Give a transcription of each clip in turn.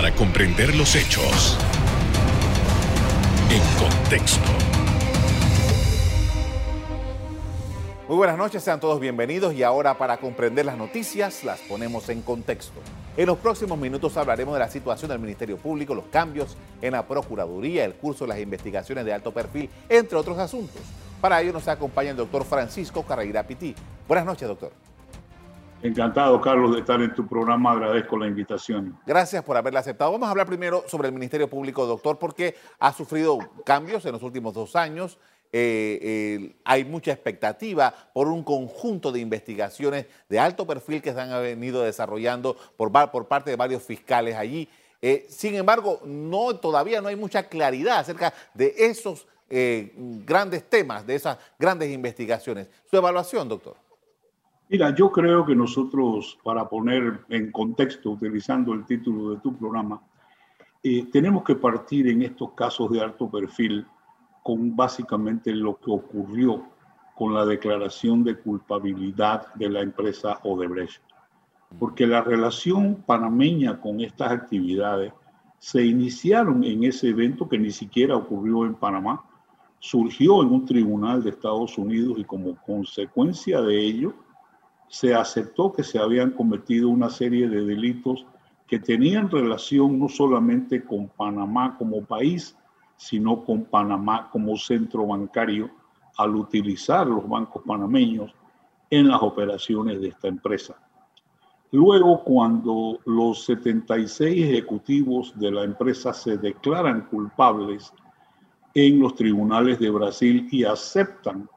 para comprender los hechos en contexto. Muy buenas noches, sean todos bienvenidos y ahora para comprender las noticias las ponemos en contexto. En los próximos minutos hablaremos de la situación del Ministerio Público, los cambios en la Procuraduría, el curso de las investigaciones de alto perfil, entre otros asuntos. Para ello nos acompaña el doctor Francisco Carreira Pití. Buenas noches, doctor. Encantado, Carlos, de estar en tu programa. Agradezco la invitación. Gracias por haberla aceptado. Vamos a hablar primero sobre el Ministerio Público, doctor, porque ha sufrido cambios en los últimos dos años. Eh, hay mucha expectativa por un conjunto de investigaciones de alto perfil que se han venido desarrollando por, parte de varios fiscales allí. Eh, sin embargo, no, todavía no hay mucha claridad acerca de esos eh, grandes temas, de esas grandes investigaciones. Su evaluación, doctor. Mira, yo creo que nosotros, para poner en contexto, utilizando el título de tu programa, eh, tenemos que partir en estos casos de alto perfil con básicamente lo que ocurrió con la declaración de culpabilidad de la empresa Odebrecht. Porque la relación panameña con estas actividades se iniciaron en ese evento que ni siquiera ocurrió en Panamá, surgió en un tribunal de Estados Unidos y como consecuencia de ello, se aceptó que se habían cometido una serie de delitos que tenían relación no solamente con Panamá como país, sino con Panamá como centro bancario al utilizar los bancos panameños en las operaciones de esta empresa. Luego, cuando los 76 ejecutivos de la empresa se declaran culpables en los tribunales de Brasil y aceptan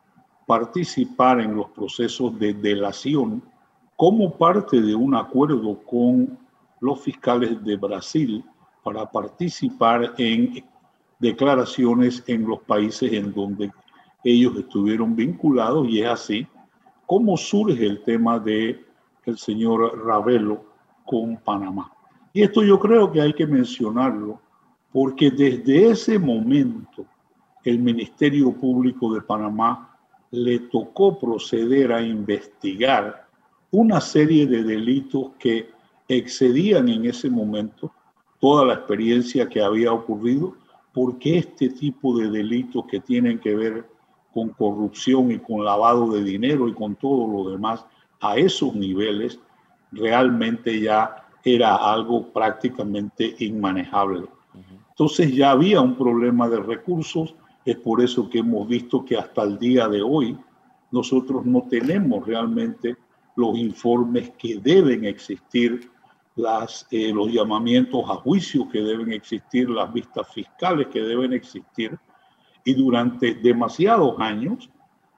participar en los procesos de delación como parte de un acuerdo con los fiscales de Brasil para participar en declaraciones en los países en donde ellos estuvieron vinculados y es así como surge el tema de el señor Ravelo con Panamá. Y esto yo creo que hay que mencionarlo porque desde ese momento el Ministerio Público de Panamá le tocó proceder a investigar una serie de delitos que excedían en ese momento toda la experiencia que había ocurrido, porque este tipo de delitos que tienen que ver con corrupción y con lavado de dinero y con todo lo demás a esos niveles, realmente ya era algo prácticamente inmanejable. Entonces ya había un problema de recursos, es por eso que hemos visto que hasta el día de hoy nosotros no tenemos realmente los informes que deben existir, las, eh, los llamamientos a juicio que deben existir, las vistas fiscales que deben existir. Y durante demasiados años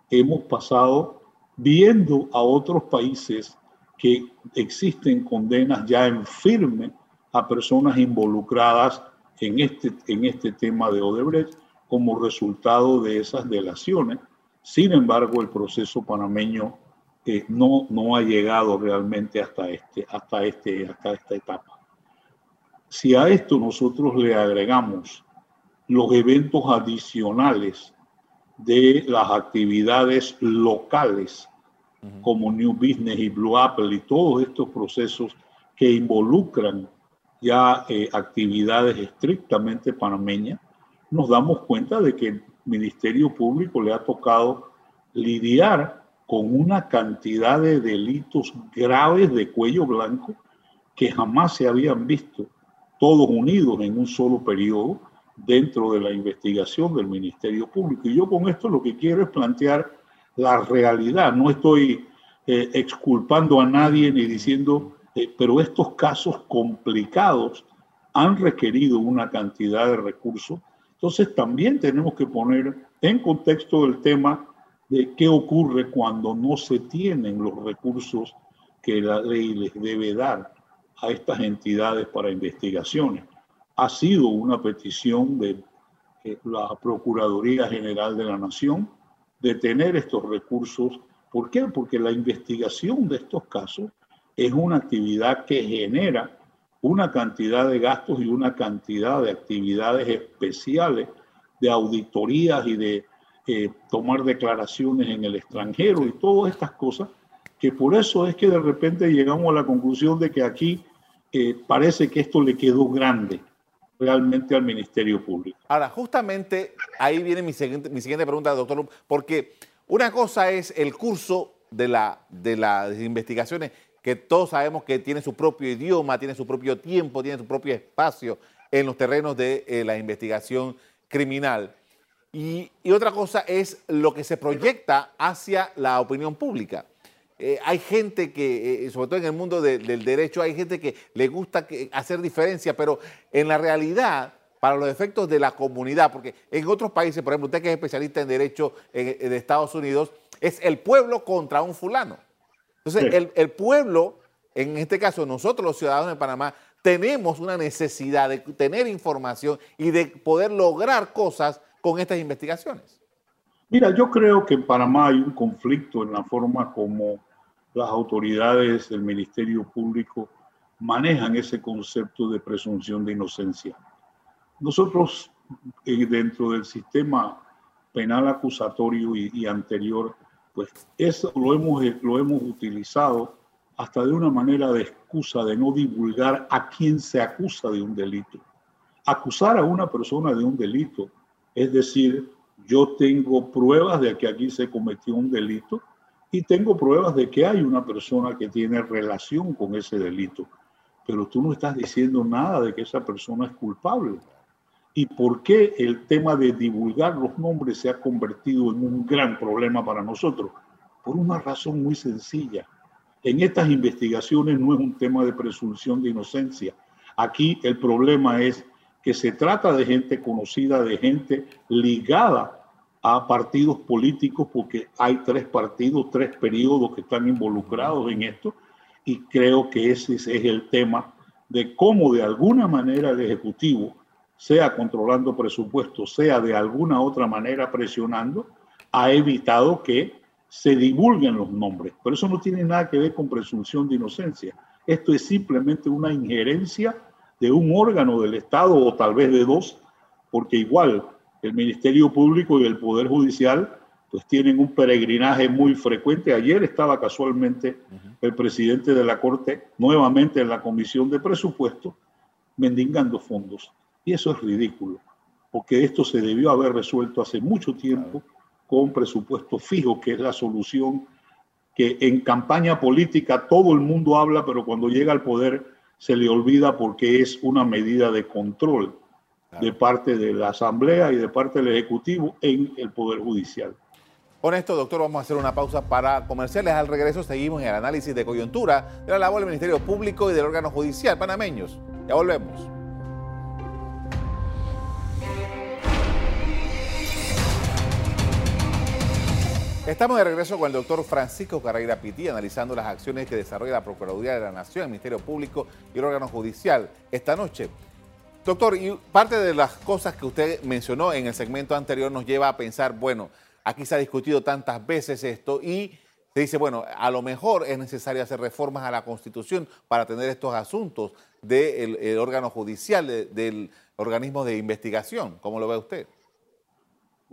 hemos pasado viendo a otros países que existen condenas ya en firme a personas involucradas en este, en este tema de Odebrecht como resultado de esas delaciones. Sin embargo, el proceso panameño eh, no, no ha llegado realmente hasta, este, hasta, este, hasta esta etapa. Si a esto nosotros le agregamos los eventos adicionales de las actividades locales, como New Business y Blue Apple y todos estos procesos que involucran ya eh, actividades estrictamente panameñas, nos damos cuenta de que el Ministerio Público le ha tocado lidiar con una cantidad de delitos graves de cuello blanco que jamás se habían visto todos unidos en un solo periodo dentro de la investigación del Ministerio Público. Y yo con esto lo que quiero es plantear la realidad. No estoy eh, exculpando a nadie ni diciendo, eh, pero estos casos complicados han requerido una cantidad de recursos entonces también tenemos que poner en contexto el tema de qué ocurre cuando no se tienen los recursos que la ley les debe dar a estas entidades para investigaciones. Ha sido una petición de eh, la Procuraduría General de la Nación de tener estos recursos. ¿Por qué? Porque la investigación de estos casos es una actividad que genera una cantidad de gastos y una cantidad de actividades especiales de auditorías y de eh, tomar declaraciones en el extranjero y todas estas cosas, que por eso es que de repente llegamos a la conclusión de que aquí eh, parece que esto le quedó grande realmente al Ministerio Público. Ahora, justamente ahí viene mi siguiente, mi siguiente pregunta, doctor, porque una cosa es el curso de, la, de las investigaciones, que todos sabemos que tiene su propio idioma, tiene su propio tiempo, tiene su propio espacio en los terrenos de eh, la investigación criminal. Y, otra cosa es lo que se proyecta hacia la opinión pública. Eh, hay gente que, eh, sobre todo en el mundo del derecho, hay gente que le gusta hacer diferencia, pero en la realidad, para los efectos de la comunidad, porque en otros países, por ejemplo, usted que es especialista en derecho de Estados Unidos, es el pueblo contra un fulano. Entonces, el, el pueblo, en este caso nosotros los ciudadanos de Panamá, tenemos una necesidad de tener información y de poder lograr cosas con estas investigaciones? Mira, yo creo que en Panamá hay un conflicto en la forma como las autoridades del Ministerio Público manejan ese concepto de presunción de inocencia. Nosotros, eh, dentro del sistema penal acusatorio y, anterior, pues eso lo hemos, lo hemos utilizado hasta de una manera de excusa de no divulgar a quien se acusa de un delito. Acusar a una persona de un delito es decir, yo tengo pruebas de que aquí se cometió un delito y tengo pruebas de que hay una persona que tiene relación con ese delito. Pero tú no estás diciendo nada de que esa persona es culpable. ¿Y por qué el tema de divulgar los nombres se ha convertido en un gran problema para nosotros? Por una razón muy sencilla. En estas investigaciones no es un tema de presunción de inocencia. Aquí el problema es que se trata de gente conocida, de gente ligada a partidos políticos, porque hay tres partidos, tres periodos que están involucrados en esto, y creo que ese es el tema de cómo de alguna manera el Ejecutivo, sea controlando presupuestos, sea de alguna otra manera presionando, ha evitado que se divulguen los nombres. Pero eso no tiene nada que ver con presunción de inocencia. Esto es simplemente una injerencia de un órgano del Estado o tal vez de dos, porque igual el Ministerio Público y el Poder Judicial pues tienen un peregrinaje muy frecuente. Ayer estaba casualmente el presidente de la Corte nuevamente en la Comisión de Presupuesto mendigando fondos. Y eso es ridículo, porque esto se debió haber resuelto hace mucho tiempo con presupuesto fijo, que es la solución que en campaña política todo el mundo habla, pero cuando llega al poder se le olvida porque es una medida de control de parte de la Asamblea y de parte del Ejecutivo en el Poder Judicial. Con esto, doctor, vamos a hacer una pausa para comerciales. Al regreso seguimos en el análisis de coyuntura de la labor del Ministerio Público y del órgano judicial panameños. Ya volvemos. Estamos de regreso con el doctor Francisco Carreira Pití, analizando las acciones que desarrolla la Procuraduría de la Nación, el Ministerio Público y el órgano judicial esta noche. Doctor, y parte de las cosas que usted mencionó en el segmento anterior nos lleva a pensar, bueno, aquí se ha discutido tantas veces esto y se dice, bueno, a lo mejor es necesario hacer reformas a la Constitución para atender estos asuntos del órgano judicial, del organismo de investigación. ¿Cómo lo ve usted?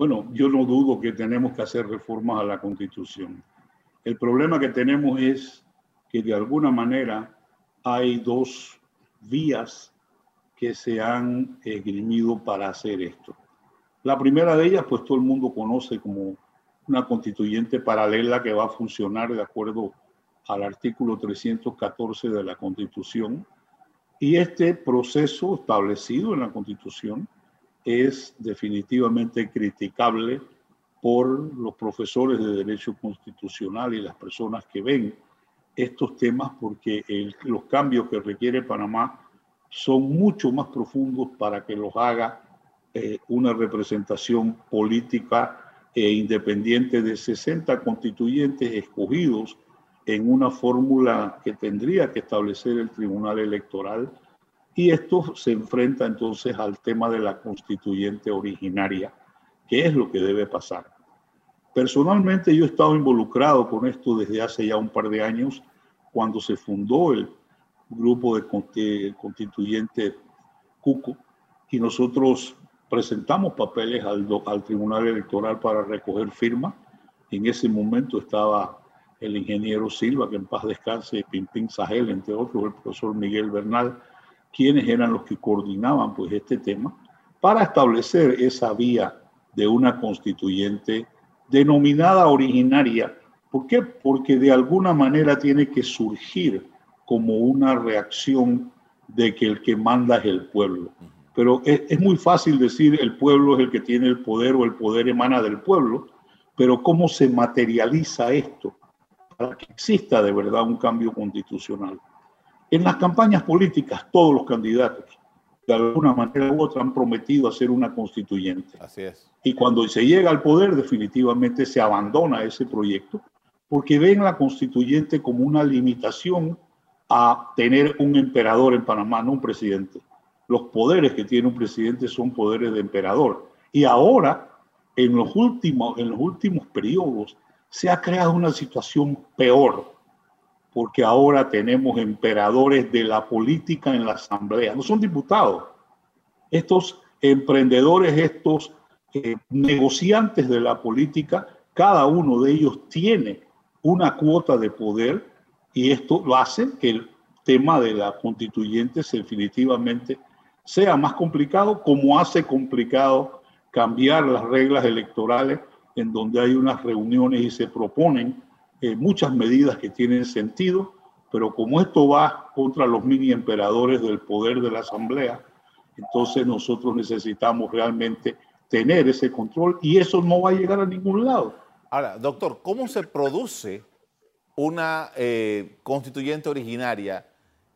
Bueno, yo no dudo que tenemos que hacer reformas a la Constitución. El problema que tenemos es que de alguna manera hay dos vías que se han esgrimido para hacer esto. La primera de ellas, pues todo el mundo conoce como una constituyente paralela que va a funcionar de acuerdo al artículo 314 de la Constitución. Y este proceso establecido en la Constitución es definitivamente criticable por los profesores de derecho constitucional y las personas que ven estos temas porque los cambios que requiere Panamá son mucho más profundos para que los haga eh, una representación política e independiente de 60 constituyentes escogidos en una fórmula que tendría que establecer el Tribunal Electoral y esto se enfrenta entonces al tema de la constituyente originaria, que es lo que debe pasar. Personalmente yo he estado involucrado con esto desde hace ya un par de años, cuando se fundó el grupo de constituyente Cuco, y nosotros presentamos papeles al, al Tribunal Electoral para recoger firmas. En ese momento estaba el ingeniero Silva, que en paz descanse, Pimpín Sahel, entre otros, el profesor Miguel Bernal, quienes eran los que coordinaban pues este tema, para establecer esa vía de una constituyente denominada originaria. ¿Por qué? Porque de alguna manera tiene que surgir como una reacción de que el que manda es el pueblo. Pero es, es, muy fácil decir el pueblo es el que tiene el poder o el poder emana del pueblo, pero ¿cómo se materializa esto para que exista de verdad un cambio constitucional? En las campañas políticas, todos los candidatos, de alguna manera u otra, han prometido hacer una constituyente. Así es. Y cuando se llega al poder, definitivamente se abandona ese proyecto, porque ven la constituyente como una limitación a tener un emperador en Panamá, no un presidente. Los poderes que tiene un presidente son poderes de emperador. Y ahora, en los últimos, en los últimos periodos, se ha creado una situación peor, porque ahora tenemos emperadores de la política en la Asamblea. No son diputados. Estos emprendedores, estos eh, negociantes de la política, cada uno de ellos tiene una cuota de poder y esto lo hace que el tema de la constituyente definitivamente sea más complicado, como hace complicado cambiar las reglas electorales en donde hay unas reuniones y se proponen eh, muchas medidas que tienen sentido, pero como esto va contra los mini emperadores del poder de la Asamblea, entonces nosotros necesitamos realmente tener ese control y eso no va a llegar a ningún lado. Ahora, doctor, ¿cómo se produce una eh, constituyente originaria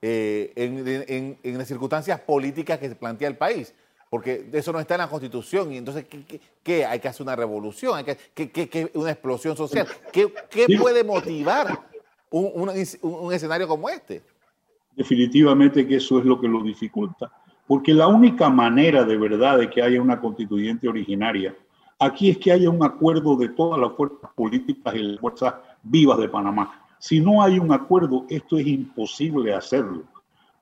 eh, en, en, las circunstancias políticas que se plantea el país? Porque eso no está en la Constitución. Y entonces, ¿qué, hay que hacer una revolución? ¿Hay que, que una explosión social? ¿Qué, puede motivar un, un, escenario como este? Definitivamente que eso es lo que lo dificulta. Porque la única manera de verdad de que haya una constituyente originaria aquí es que haya un acuerdo de todas las fuerzas políticas y las fuerzas vivas de Panamá. Si no hay un acuerdo, esto es imposible hacerlo.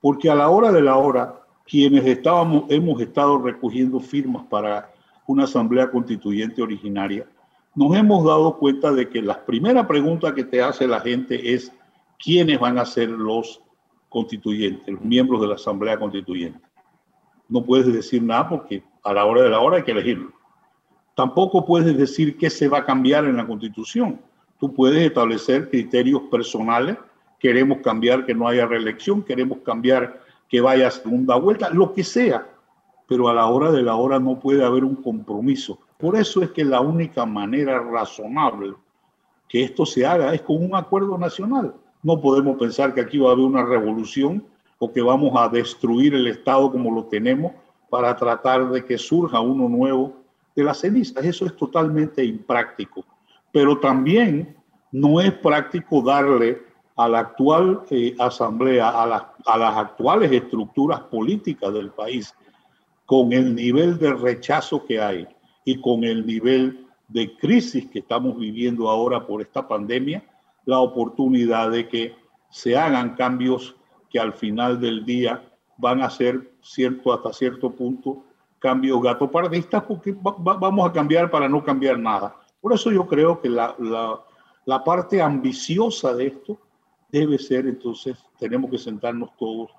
Porque a la hora de la hora, quienes estábamos, hemos estado recogiendo firmas para una asamblea constituyente originaria, nos hemos dado cuenta de que la primera pregunta que te hace la gente es quiénes van a ser los constituyentes, los miembros de la asamblea constituyente. No puedes decir nada porque a la hora de la hora hay que elegirlo. Tampoco puedes decir qué se va a cambiar en la constitución. Tú puedes establecer criterios personales. Queremos cambiar que no haya reelección, queremos cambiar que vaya a segunda vuelta, lo que sea, pero a la hora de la hora no puede haber un compromiso. Por eso es que la única manera razonable que esto se haga es con un acuerdo nacional. No podemos pensar que aquí va a haber una revolución o que vamos a destruir el Estado como lo tenemos para tratar de que surja uno nuevo de las cenizas. Eso es totalmente impráctico. Pero también no es práctico darle a la actual eh, asamblea, a, a las actuales estructuras políticas del país, con el nivel de rechazo que hay y con el nivel de crisis que estamos viviendo ahora por esta pandemia, la oportunidad de que se hagan cambios que al final del día van a ser cierto hasta cierto punto cambios gatopardistas porque vamos a cambiar para no cambiar nada. Por eso yo creo que la, la, la parte ambiciosa de esto debe ser entonces, tenemos que sentarnos todos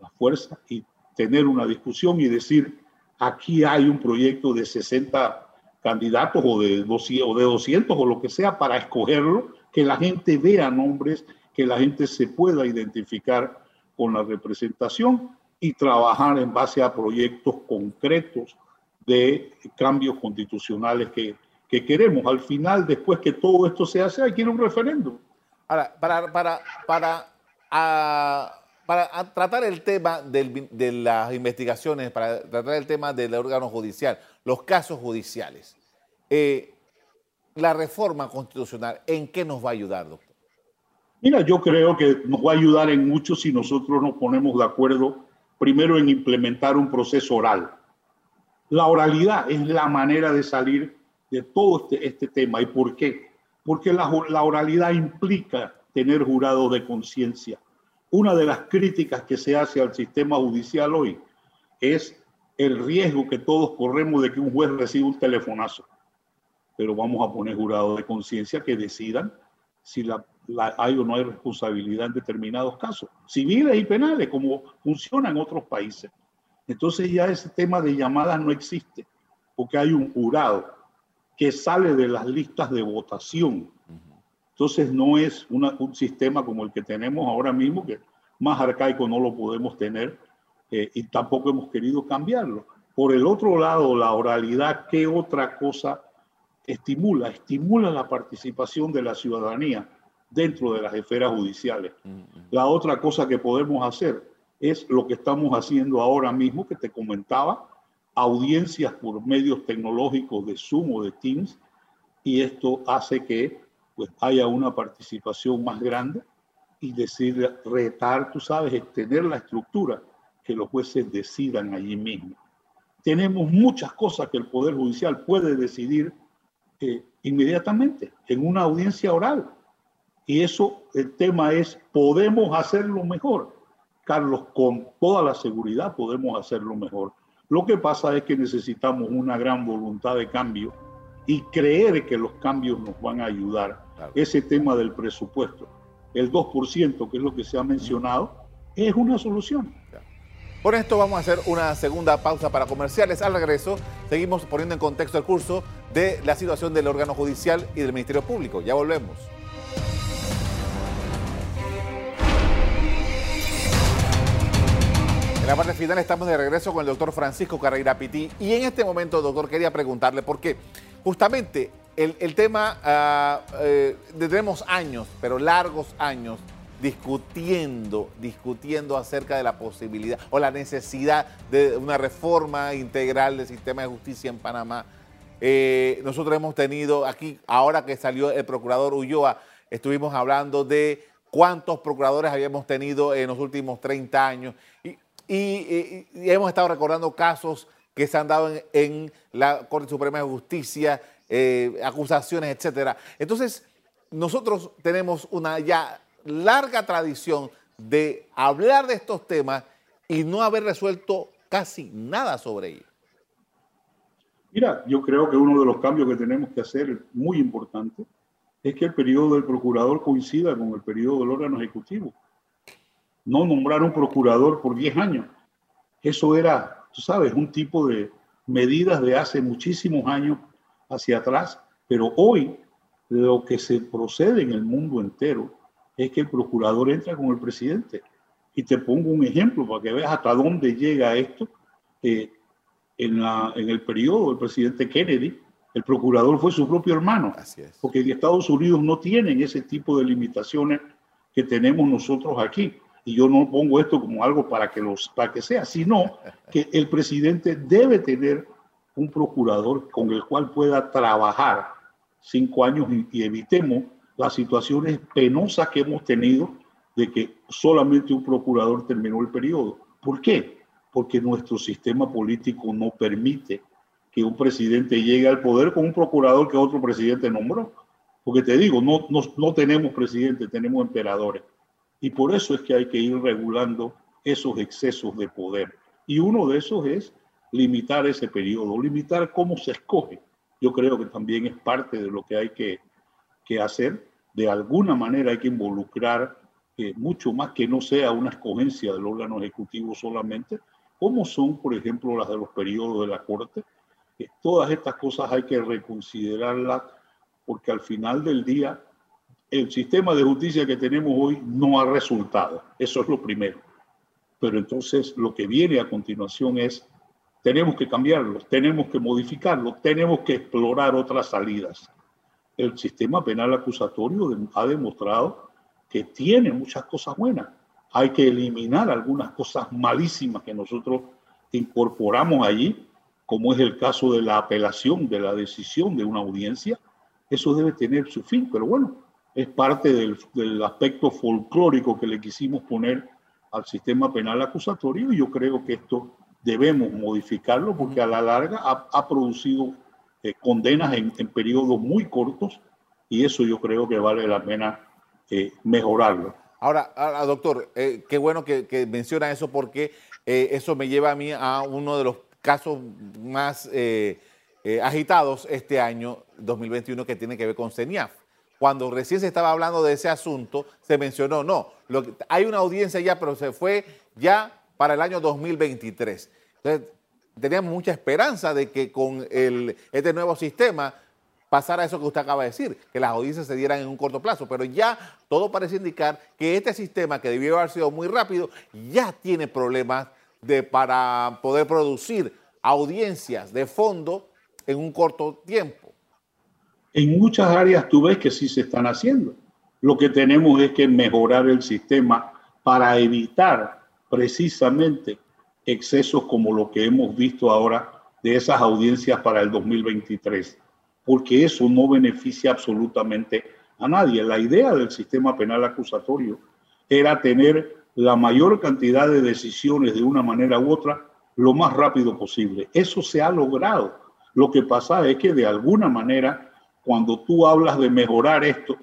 la fuerza y tener una discusión y decir, aquí hay un proyecto de 60 candidatos o de 200 o, de 200 o lo que sea para escogerlo, que la gente vea nombres, que la gente se pueda identificar con la representación y trabajar en base a proyectos concretos de cambios constitucionales que, que queremos. Al final, después que todo esto se hace, hay que ir a un referéndum. Ahora, para, para, para, para tratar el tema de las investigaciones, para tratar el tema del órgano judicial, los casos judiciales, eh, la reforma constitucional, ¿en qué nos va a ayudar, doctor? Mira, yo creo que nos va a ayudar en mucho si nosotros nos ponemos de acuerdo primero en implementar un proceso oral. La oralidad es la manera de salir de todo este, este tema. ¿Y por qué? Porque la, oralidad implica tener jurado de conciencia. Una de las críticas que se hace al sistema judicial hoy es el riesgo que todos corremos de que un juez reciba un telefonazo. Pero vamos a poner jurado de conciencia que decidan si hay o no hay responsabilidad en determinados casos, civiles y penales, como funciona en otros países. Entonces ya ese tema de llamadas no existe, porque hay un jurado que sale de las listas de votación. Entonces no es un sistema como el que tenemos ahora mismo, que más arcaico no lo podemos tener eh, y tampoco hemos querido cambiarlo. Por el otro lado, la oralidad, ¿qué otra cosa estimula? Estimula la participación de la ciudadanía dentro de las esferas judiciales. La otra cosa que podemos hacer es lo que estamos haciendo ahora mismo, que te comentaba, audiencias por medios tecnológicos de Zoom o de Teams, y esto hace que pues, haya una participación más grande y decir, retar, tú sabes, extender la estructura, que los jueces decidan allí mismo. Tenemos muchas cosas que el Poder Judicial puede decidir eh, inmediatamente en una audiencia oral y eso, el tema es, ¿podemos hacerlo mejor? Carlos, con toda la seguridad podemos hacerlo mejor. Lo que pasa es que necesitamos una gran voluntad de cambio y creer que los cambios nos van a ayudar. Ese tema del presupuesto, el 2%, que es lo que se ha mencionado, es una solución. Por esto vamos a hacer una segunda pausa para comerciales. Al regreso seguimos poniendo en contexto el curso de la situación del órgano judicial y del Ministerio Público. Ya volvemos. La parte final estamos de regreso con el doctor Francisco Carreira Pití. Y en este momento, doctor, quería preguntarle, porque justamente el, tema, ah, eh, tenemos años, pero largos años, discutiendo, discutiendo acerca de la posibilidad o la necesidad de una reforma integral del sistema de justicia en Panamá. Eh, nosotros hemos tenido aquí, ahora que salió el procurador Ulloa, estuvimos hablando de cuántos procuradores habíamos tenido en los últimos 30 años. Y y, hemos estado recordando casos que se han dado en, la Corte Suprema de Justicia, eh, acusaciones, etcétera. Entonces, nosotros tenemos una ya larga tradición de hablar de estos temas y no haber resuelto casi nada sobre ellos. Mira, yo creo que uno de los cambios que tenemos que hacer, muy importante, es que el periodo del procurador coincida con el periodo del órgano ejecutivo no nombrar un procurador por 10 años. Eso era, tú sabes, un tipo de medidas de hace muchísimos años hacia atrás, pero hoy lo que se procede en el mundo entero es que el procurador entra con el presidente. Y te pongo un ejemplo para que veas hasta dónde llega esto. Eh, en, la, en el periodo del presidente Kennedy, el procurador fue su propio hermano, Así es. porque en Estados Unidos no tienen ese tipo de limitaciones que tenemos nosotros aquí y yo no pongo esto como algo para que, los, para que sea, sino que el presidente debe tener un procurador con el cual pueda trabajar cinco años y, evitemos las situaciones penosas que hemos tenido de que solamente un procurador terminó el periodo. ¿Por qué? Porque nuestro sistema político no permite que un presidente llegue al poder con un procurador que otro presidente nombró. Porque te digo, no, no, no tenemos presidente, tenemos emperadores. Y por eso es que hay que ir regulando esos excesos de poder. Y uno de esos es limitar ese periodo, limitar cómo se escoge. Yo creo que también es parte de lo que hay que, hacer. De alguna manera hay que involucrar eh, mucho más que no sea una escogencia del órgano ejecutivo solamente, como son, por ejemplo, las de los periodos de la Corte. Eh, todas estas cosas hay que reconsiderarlas porque al final del día el sistema de justicia que tenemos hoy no ha resultado. Eso es lo primero. Pero entonces lo que viene a continuación es, tenemos que cambiarlo, tenemos que modificarlo, tenemos que explorar otras salidas. El sistema penal acusatorio ha demostrado que tiene muchas cosas buenas. Hay que eliminar algunas cosas malísimas que nosotros incorporamos allí, como es el caso de la apelación de la decisión de una audiencia. Eso debe tener su fin, pero bueno, es parte del, aspecto folclórico que le quisimos poner al sistema penal acusatorio y yo creo que esto debemos modificarlo porque a la larga ha, producido eh, condenas en, periodos muy cortos y eso yo creo que vale la pena eh, mejorarlo. Ahora, doctor, eh, qué bueno que, menciona eso porque eso me lleva a mí a uno de los casos más agitados este año 2021 que tiene que ver con CENIAF cuando recién se estaba hablando de ese asunto, se mencionó, no, hay una audiencia ya, pero se fue ya para el año 2023. Entonces, teníamos mucha esperanza de que con este nuevo sistema pasara eso que usted acaba de decir, que las audiencias se dieran en un corto plazo, pero ya todo parece indicar que este sistema, que debió haber sido muy rápido, ya tiene problemas de, para poder producir audiencias de fondo en un corto tiempo. En muchas áreas tú ves que sí se están haciendo. Lo que tenemos es que mejorar el sistema para evitar precisamente excesos como lo que hemos visto ahora de esas audiencias para el 2023 porque eso no beneficia absolutamente a nadie. La idea del sistema penal acusatorio era tener la mayor cantidad de decisiones de una manera u otra lo más rápido posible. Eso se ha logrado. Lo que pasa es que de alguna manera, cuando tú hablas de mejorar esto,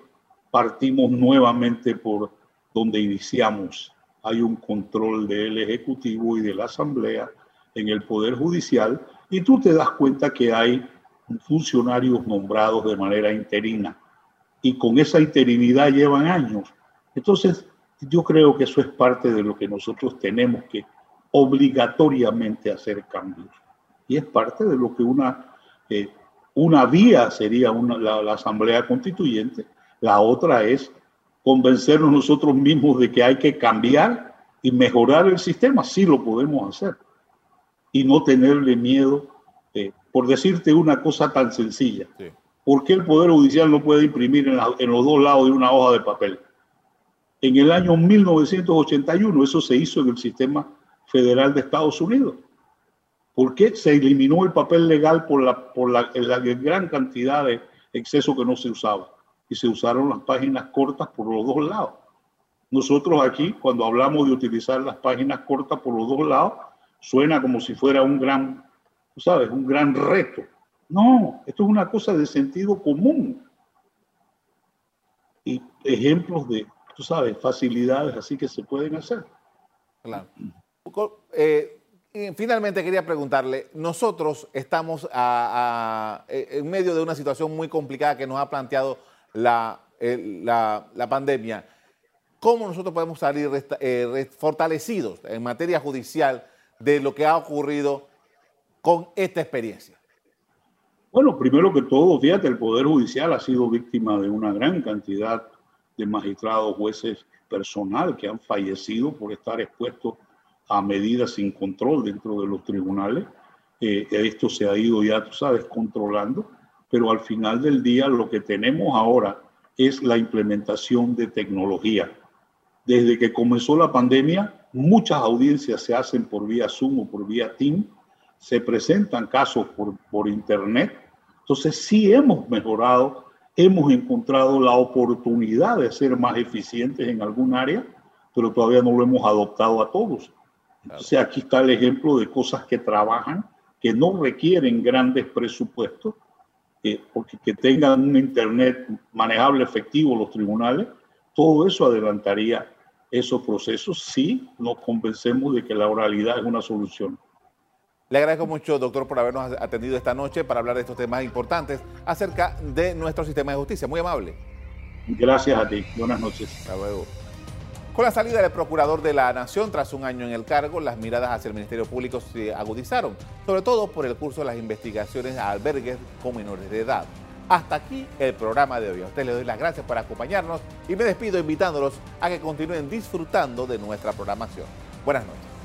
partimos nuevamente por donde iniciamos. Hay un control del Ejecutivo y de la Asamblea en el Poder Judicial y tú te das cuenta que hay funcionarios nombrados de manera interina y con esa interinidad llevan años. Entonces, yo creo que eso es parte de lo que nosotros tenemos que obligatoriamente hacer cambios. Y es parte de lo que una, eh, una vía sería una, la, la Asamblea Constituyente, la otra es convencernos nosotros mismos de que hay que cambiar y mejorar el sistema, sí lo podemos hacer, y no tenerle miedo por decirte una cosa tan sencilla, ¿por qué el Poder Judicial no puede imprimir en, los dos lados de una hoja de papel? En el año 1981 eso se hizo en el sistema federal de Estados Unidos. ¿Por qué se eliminó el papel legal por la, por la, la gran cantidad de exceso que no se usaba? Y se usaron las páginas cortas por los dos lados. Nosotros aquí, cuando hablamos de utilizar las páginas cortas por los dos lados, suena como si fuera un gran tú sabes, un gran reto. No, esto es una cosa de sentido común. Y ejemplos de, tú sabes, facilidades así que se pueden hacer. Claro. Eh, finalmente quería preguntarle, nosotros estamos en medio de una situación muy complicada que nos ha planteado la, la, pandemia. ¿Cómo nosotros podemos salir eh, fortalecidos en materia judicial de lo que ha ocurrido con esta experiencia? Bueno, primero que todo, fíjate, el Poder Judicial ha sido víctima de una gran cantidad de magistrados, jueces, personal que han fallecido por estar expuestos a medidas sin control dentro de los tribunales. Eh, esto se ha ido ya, tú sabes, pero al final del día lo que tenemos ahora es la implementación de tecnología. Desde que comenzó la pandemia, muchas audiencias se hacen por vía Zoom o por vía Team se presentan casos por, por Internet. Entonces sí hemos mejorado, hemos encontrado la oportunidad de ser más eficientes en algún área, pero todavía no lo hemos adoptado a todos. Entonces aquí está el ejemplo de cosas que trabajan, que no requieren grandes presupuestos, eh, porque que tengan un Internet manejable, efectivo los tribunales, todo eso adelantaría esos procesos si nos convencemos de que la oralidad es una solución. Le agradezco mucho, doctor, por habernos atendido esta noche para hablar de estos temas importantes acerca de nuestro sistema de justicia. Muy amable. Gracias a ti. Buenas noches. Hasta luego. Con la salida del procurador de la Nación tras un año en el cargo, las miradas hacia el Ministerio Público se agudizaron, sobre todo por el curso de las investigaciones a albergues con menores de edad. Hasta aquí el programa de hoy. A usted le doy las gracias por acompañarnos y me despido invitándolos a que continúen disfrutando de nuestra programación. Buenas noches.